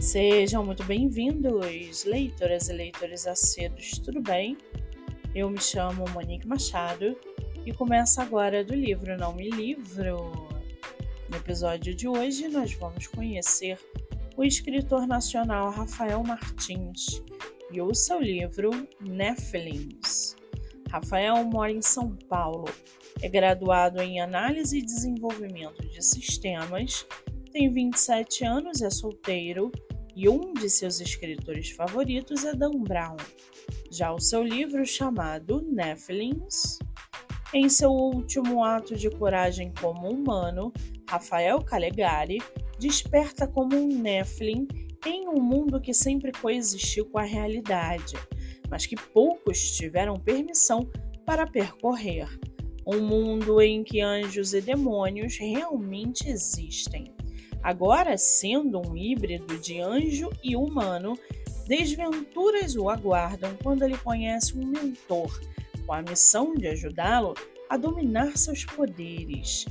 Sejam muito bem-vindos, leitoras e leitores acedos, tudo bem? Eu me chamo Monique Machado e começo agora do livro Não Me Livro. No episódio de hoje, nós vamos conhecer o escritor nacional Rafael Martins e o seu livro Nephilims. Rafael mora em São Paulo, é graduado em Análise e Desenvolvimento de Sistemas, tem 27 anos, é solteiro e um de seus escritores favoritos é Dan Brown. Já o seu livro chamado Nephilims, em seu último ato de coragem como humano, Rafael Calegari desperta como um Nephilim em um mundo que sempre coexistiu com a realidade mas que poucos tiveram permissão para percorrer. Um mundo em que anjos e demônios realmente existem. Agora, sendo um híbrido de anjo e humano, desventuras o aguardam quando ele conhece um mentor, com a missão de ajudá-lo a dominar seus poderes.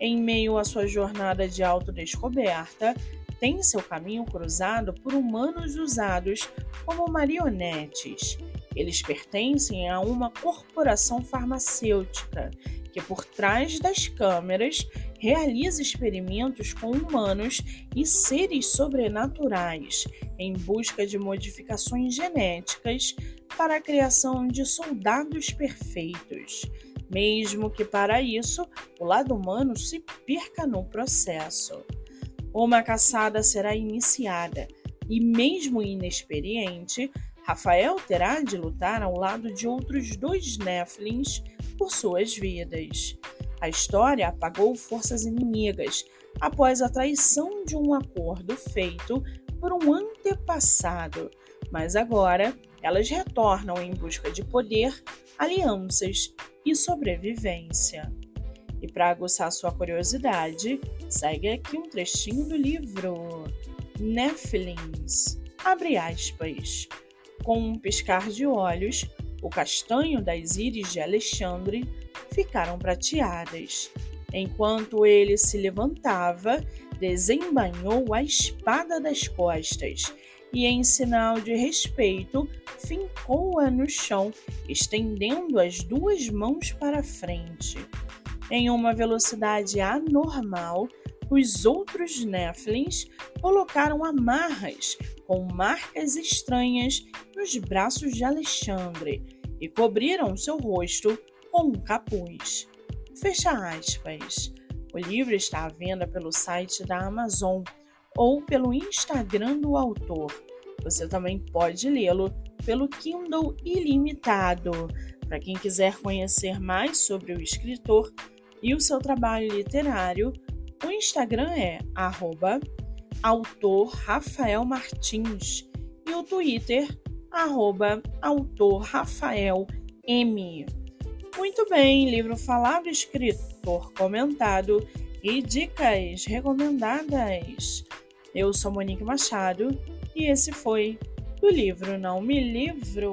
Em meio à sua jornada de autodescoberta, tem seu caminho cruzado por humanos usados como marionetes. Eles pertencem a uma corporação farmacêutica que, por trás das câmeras, realiza experimentos com humanos e seres sobrenaturais em busca de modificações genéticas para a criação de soldados perfeitos, mesmo que para isso o lado humano se perca no processo uma caçada será iniciada e, mesmo inexperiente, Rafael terá de lutar ao lado de outros dois Nephilims por suas vidas. A história apagou forças inimigas após a traição de um acordo feito por um antepassado, mas agora elas retornam em busca de poder, alianças e sobrevivência. E para aguçar sua curiosidade, segue aqui um trechinho do livro Nephilims. Abre aspas. Com um piscar de olhos, o castanho das íris de Alexandre ficaram prateadas. Enquanto ele se levantava, desembanhou a espada das costas e, em sinal de respeito, fincou-a no chão, estendendo as duas mãos para frente em uma velocidade anormal, os outros Nephilims colocaram amarras com marcas estranhas nos braços de Alexandre e cobriram seu rosto com um capuz. Fecha aspas. O livro está à venda pelo site da Amazon ou pelo Instagram do autor. Você também pode lê-lo pelo Kindle Ilimitado. Para quem quiser conhecer mais sobre o escritor, e o seu trabalho literário, o Instagram é arroba autor Rafael Martins e o Twitter arroba autor Rafael M. Muito bem, livro falado, escritor comentado e dicas recomendadas. Eu sou Monique Machado e esse foi o livro Não Me Livro.